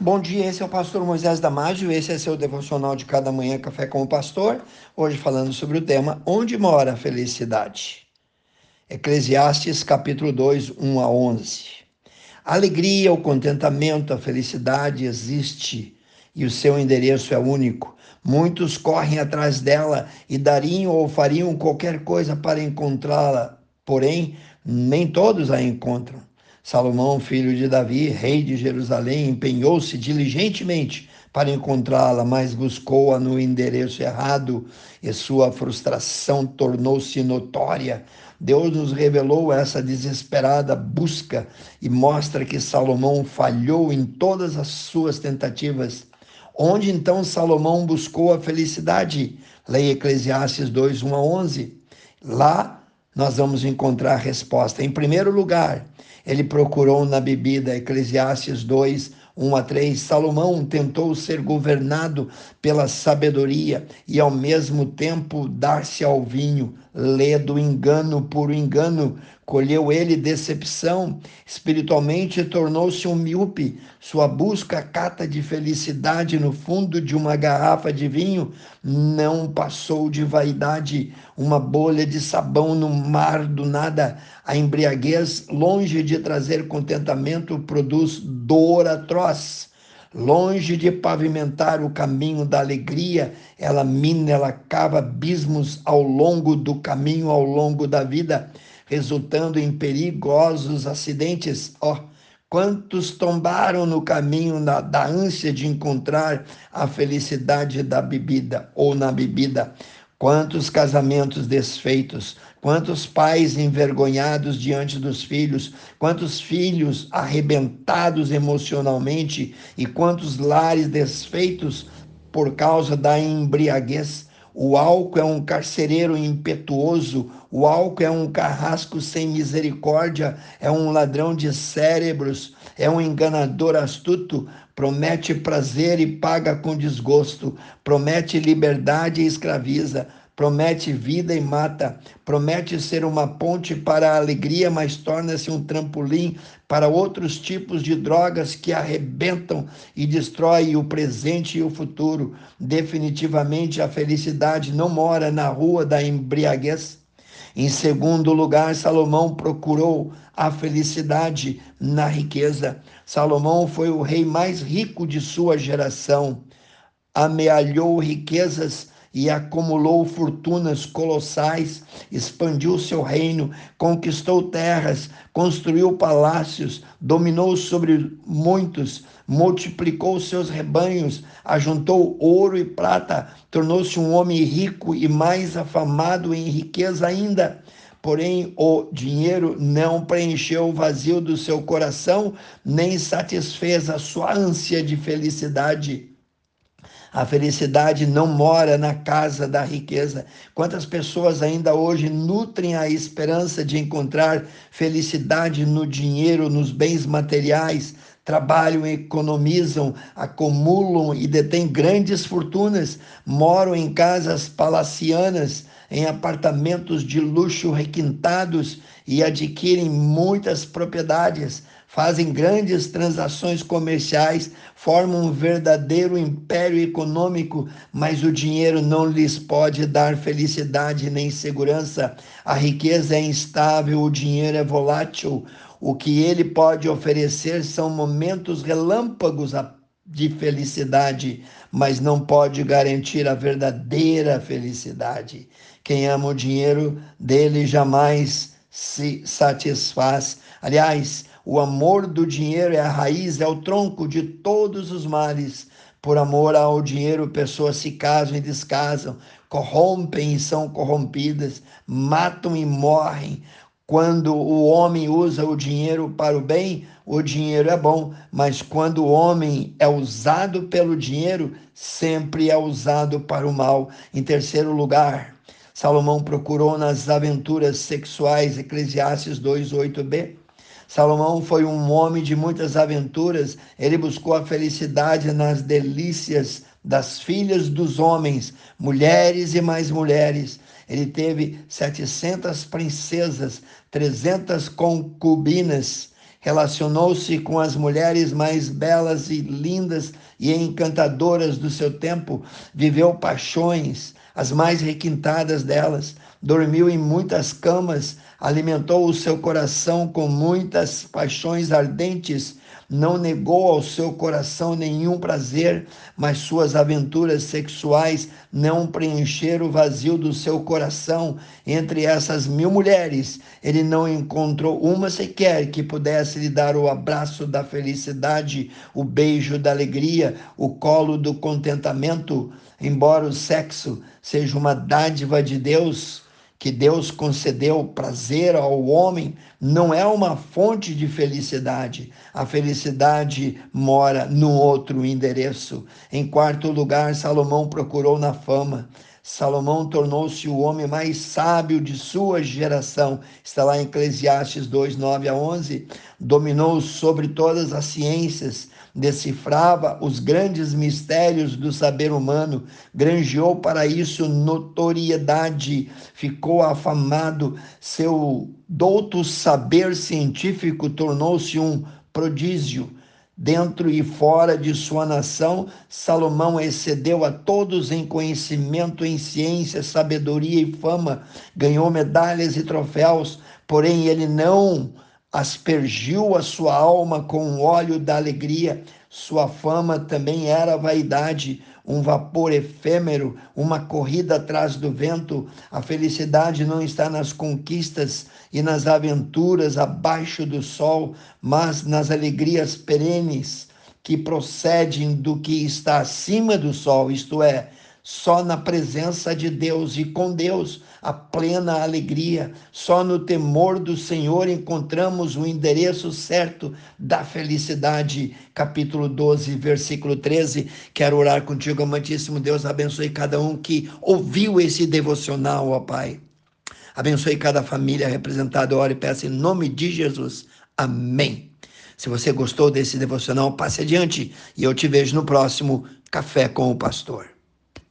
Bom dia, esse é o pastor Moisés Damásio, esse é seu devocional de cada manhã, Café com o Pastor. Hoje falando sobre o tema Onde mora a felicidade? Eclesiastes capítulo 2, 1 a 11. A alegria, o contentamento, a felicidade existe e o seu endereço é único. Muitos correm atrás dela e dariam ou fariam qualquer coisa para encontrá-la, porém, nem todos a encontram. Salomão, filho de Davi, rei de Jerusalém, empenhou-se diligentemente para encontrá-la, mas buscou-a no endereço errado e sua frustração tornou-se notória. Deus nos revelou essa desesperada busca e mostra que Salomão falhou em todas as suas tentativas. Onde então Salomão buscou a felicidade? Leia Eclesiastes 2, 1 a 11. Lá nós vamos encontrar a resposta. Em primeiro lugar, ele procurou na bebida, Eclesiastes 2, 1 a 3. Salomão tentou ser governado pela sabedoria e ao mesmo tempo dar-se ao vinho, ledo engano por engano, colheu ele decepção, espiritualmente tornou-se um míope, sua busca cata de felicidade no fundo de uma garrafa de vinho não passou de vaidade, uma bolha de sabão no mar do nada. A embriaguez, longe de trazer contentamento, produz dor atroz. Longe de pavimentar o caminho da alegria, ela mina, ela cava abismos ao longo do caminho, ao longo da vida resultando em perigosos acidentes. Ó, oh, quantos tombaram no caminho da, da ânsia de encontrar a felicidade da bebida ou na bebida. Quantos casamentos desfeitos, quantos pais envergonhados diante dos filhos, quantos filhos arrebentados emocionalmente e quantos lares desfeitos por causa da embriaguez. O álcool é um carcereiro impetuoso, o álcool é um carrasco sem misericórdia, é um ladrão de cérebros, é um enganador astuto, promete prazer e paga com desgosto, promete liberdade e escraviza, promete vida e mata, promete ser uma ponte para a alegria, mas torna-se um trampolim para outros tipos de drogas que arrebentam e destroem o presente e o futuro. Definitivamente a felicidade não mora na rua da embriaguez. Em segundo lugar, Salomão procurou a felicidade na riqueza. Salomão foi o rei mais rico de sua geração. Amealhou riquezas e acumulou fortunas colossais, expandiu seu reino, conquistou terras, construiu palácios, dominou sobre muitos, multiplicou seus rebanhos, ajuntou ouro e prata, tornou-se um homem rico e mais afamado em riqueza ainda. Porém, o dinheiro não preencheu o vazio do seu coração, nem satisfez a sua ânsia de felicidade. A felicidade não mora na casa da riqueza. Quantas pessoas ainda hoje nutrem a esperança de encontrar felicidade no dinheiro, nos bens materiais, trabalham, economizam, acumulam e detêm grandes fortunas, moram em casas palacianas, em apartamentos de luxo requintados e adquirem muitas propriedades, fazem grandes transações comerciais, formam um verdadeiro império econômico, mas o dinheiro não lhes pode dar felicidade nem segurança. A riqueza é instável, o dinheiro é volátil. O que ele pode oferecer são momentos relâmpagos de felicidade, mas não pode garantir a verdadeira felicidade. Quem ama o dinheiro dele jamais se satisfaz. Aliás, o amor do dinheiro é a raiz, é o tronco de todos os males. Por amor ao dinheiro, pessoas se casam e descasam, corrompem e são corrompidas, matam e morrem. Quando o homem usa o dinheiro para o bem, o dinheiro é bom, mas quando o homem é usado pelo dinheiro, sempre é usado para o mal. Em terceiro lugar, Salomão procurou nas aventuras sexuais, Eclesiastes 2:8b. Salomão foi um homem de muitas aventuras, ele buscou a felicidade nas delícias das filhas dos homens, mulheres e mais mulheres. Ele teve 700 princesas, 300 concubinas relacionou-se com as mulheres mais belas e lindas e encantadoras do seu tempo, viveu paixões, as mais requintadas delas, dormiu em muitas camas, alimentou o seu coração com muitas paixões ardentes, não negou ao seu coração nenhum prazer, mas suas aventuras sexuais não preencheram o vazio do seu coração. Entre essas mil mulheres, ele não encontrou uma sequer que pudesse lhe dar o abraço da felicidade, o beijo da alegria, o colo do contentamento. Embora o sexo seja uma dádiva de Deus, que Deus concedeu prazer ao homem não é uma fonte de felicidade. A felicidade mora no outro endereço. Em quarto lugar, Salomão procurou na fama. Salomão tornou-se o homem mais sábio de sua geração. Está lá em Eclesiastes 2, 9 a 11. Dominou sobre todas as ciências, decifrava os grandes mistérios do saber humano, granjeou para isso notoriedade, ficou afamado, seu douto saber científico tornou-se um prodígio Dentro e fora de sua nação, Salomão excedeu a todos em conhecimento, em ciência, sabedoria e fama, ganhou medalhas e troféus, porém ele não aspergiu a sua alma com o óleo da alegria. Sua fama também era vaidade, um vapor efêmero, uma corrida atrás do vento. A felicidade não está nas conquistas e nas aventuras abaixo do sol, mas nas alegrias perenes que procedem do que está acima do sol, isto é, só na presença de Deus e com Deus a plena alegria. Só no temor do Senhor encontramos o endereço certo da felicidade. Capítulo 12, versículo 13. Quero orar contigo, amantíssimo Deus. Abençoe cada um que ouviu esse devocional, ó Pai. Abençoe cada família representada. Oro e peço em nome de Jesus. Amém. Se você gostou desse devocional, passe adiante e eu te vejo no próximo Café com o Pastor.